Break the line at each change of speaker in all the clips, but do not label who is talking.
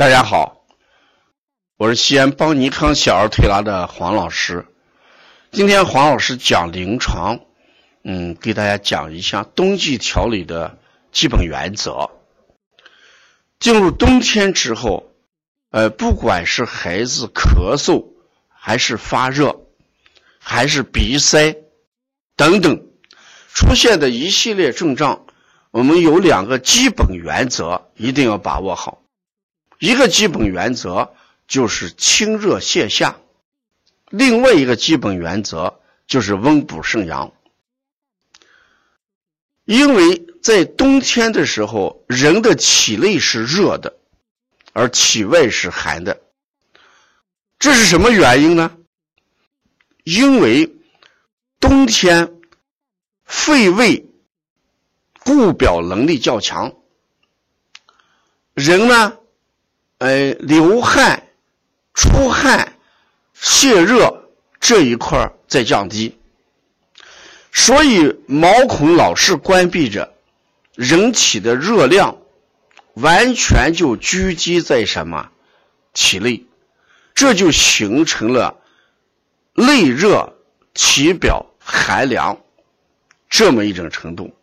大家好，我是西安邦尼康小儿推拿的黄老师。今天黄老师讲临床，嗯，给大家讲一下冬季调理的基本原则。进入冬天之后，呃，不管是孩子咳嗽，还是发热，还是鼻塞等等出现的一系列症状，我们有两个基本原则，一定要把握好。一个基本原则就是清热泻下，另外一个基本原则就是温补肾阳。因为在冬天的时候，人的体内是热的，而体外是寒的。这是什么原因呢？因为冬天肺胃固表能力较强，人呢？呃，流汗、出汗、泄热这一块在降低，所以毛孔老是关闭着，人体的热量完全就聚集在什么体内，这就形成了内热、体表寒凉这么一种程度。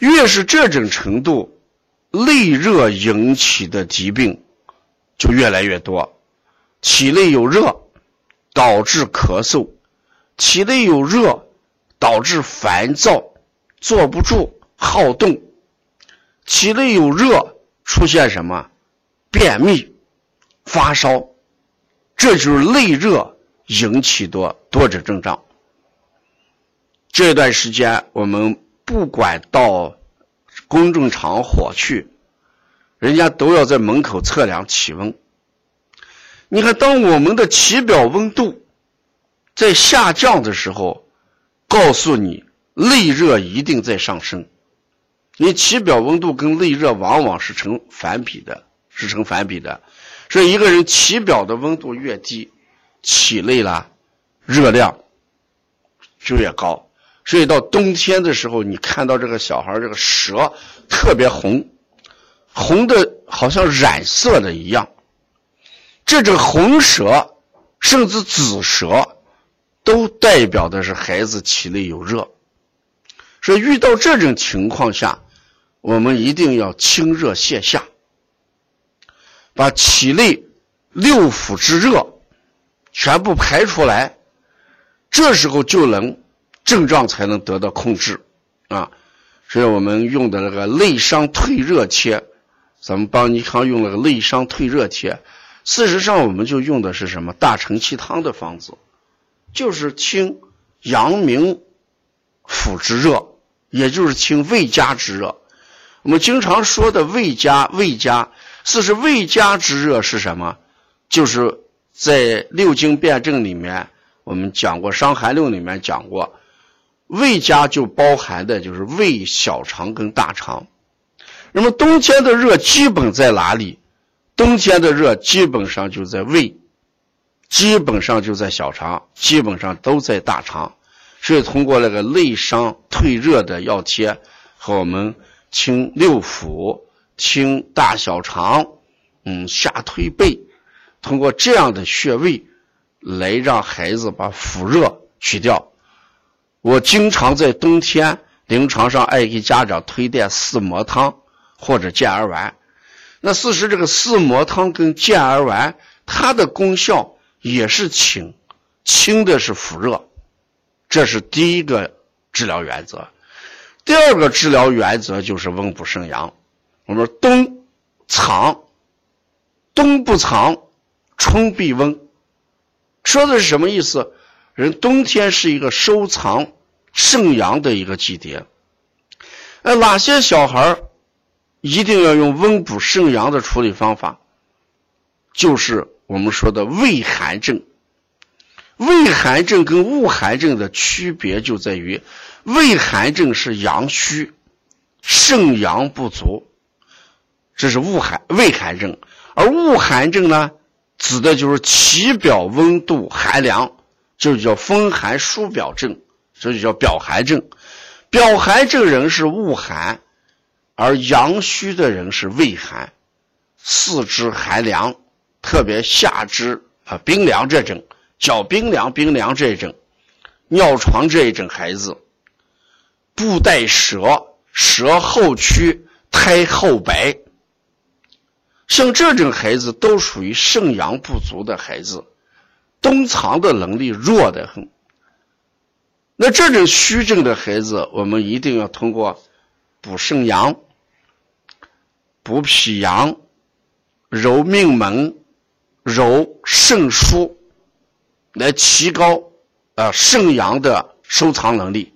越是这种程度。内热引起的疾病就越来越多，体内有热导致咳嗽，体内有热导致烦躁、坐不住、好动，体内有热出现什么便秘、发烧，这就是内热引起的多种症状。这段时间我们不管到。公众场所去，人家都要在门口测量体温。你看，当我们的体表温度在下降的时候，告诉你内热一定在上升。你体表温度跟内热往往是成反比的，是成反比的。所以，一个人体表的温度越低，体内啦热量就越高。所以到冬天的时候，你看到这个小孩这个舌特别红，红的好像染色的一样。这种红舌甚至紫舌，都代表的是孩子体内有热。所以遇到这种情况下，我们一定要清热泻下，把体内六腑之热全部排出来，这时候就能。症状才能得到控制，啊，所以我们用的那个内伤退热贴，咱们邦尼康用了个内伤退热贴。事实上，我们就用的是什么大承气汤的方子，就是清阳明腑之热，也就是清胃家之热。我们经常说的胃家，胃家，事实胃家之热是什么？就是在六经辩证里面，我们讲过《伤寒论》里面讲过。胃家就包含的就是胃、小肠跟大肠。那么冬天的热基本在哪里？冬天的热基本上就在胃，基本上就在小肠，基本上都在大肠。所以通过那个内伤退热的药贴和我们清六腑、清大小肠，嗯，下推背，通过这样的穴位来让孩子把腹热去掉。我经常在冬天临床上爱给家长推荐四磨汤或者健儿丸。那事实这个四磨汤跟健儿丸，它的功效也是清，清的是腹热，这是第一个治疗原则。第二个治疗原则就是温补肾阳。我们说冬藏，冬不藏，春必温。说的是什么意思？人冬天是一个收藏。肾阳的一个季节，呃，哪些小孩一定要用温补肾阳的处理方法？就是我们说的胃寒症。胃寒症跟恶寒症的区别就在于，胃寒症是阳虚，肾阳不足，这是恶寒胃寒症；而恶寒症呢，指的就是体表温度寒凉，就叫风寒疏表症。这就叫表寒症，表寒症人是恶寒，而阳虚的人是胃寒，四肢寒凉，特别下肢啊冰凉这种，脚冰凉冰凉这种，尿床这一种孩子，布带舌，舌后屈，苔厚白，像这种孩子都属于肾阳不足的孩子，冬藏的能力弱得很。那这种虚症的孩子，我们一定要通过补肾阳、补脾阳、揉命门、揉肾腧，来提高啊肾阳的收藏能力。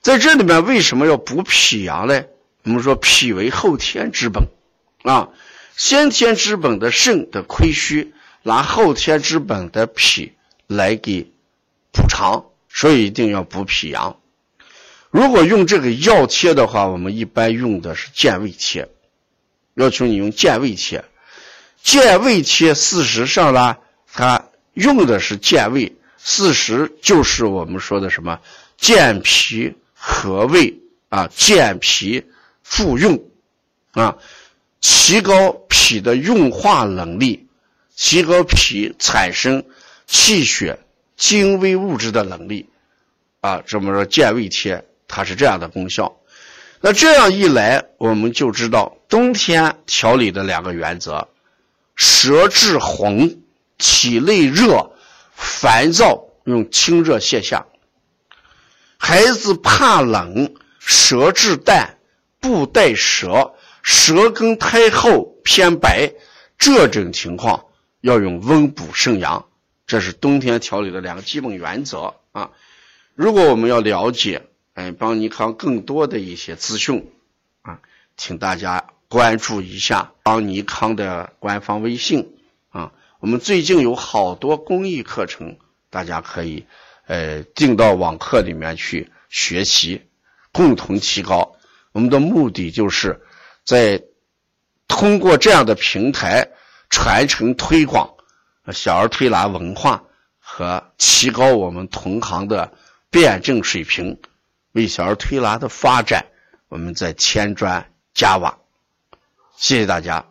在这里面为什么要补脾阳呢？我们说脾为后天之本啊，先天之本的肾的亏虚，拿后天之本的脾来给补偿。所以一定要补脾阳。如果用这个药贴的话，我们一般用的是健胃贴，要求你用健胃贴。健胃贴事实上呢，它用的是健胃，事实就是我们说的什么健脾和胃啊，健脾复用啊，提高脾的运化能力，提高脾产生气血。精微物质的能力，啊，这么说健胃贴它是这样的功效。那这样一来，我们就知道冬天调理的两个原则：舌质红，体内热，烦躁，用清热泻下；孩子怕冷，舌质淡，不带舌，舌根苔厚偏白，这种情况要用温补肾阳。这是冬天调理的两个基本原则啊！如果我们要了解哎邦尼康更多的一些资讯啊，请大家关注一下邦尼康的官方微信啊。我们最近有好多公益课程，大家可以呃进到网课里面去学习，共同提高。我们的目的就是在通过这样的平台传承推广。小儿推拿文化和提高我们同行的辩证水平，为小儿推拿的发展，我们在添砖加瓦。谢谢大家。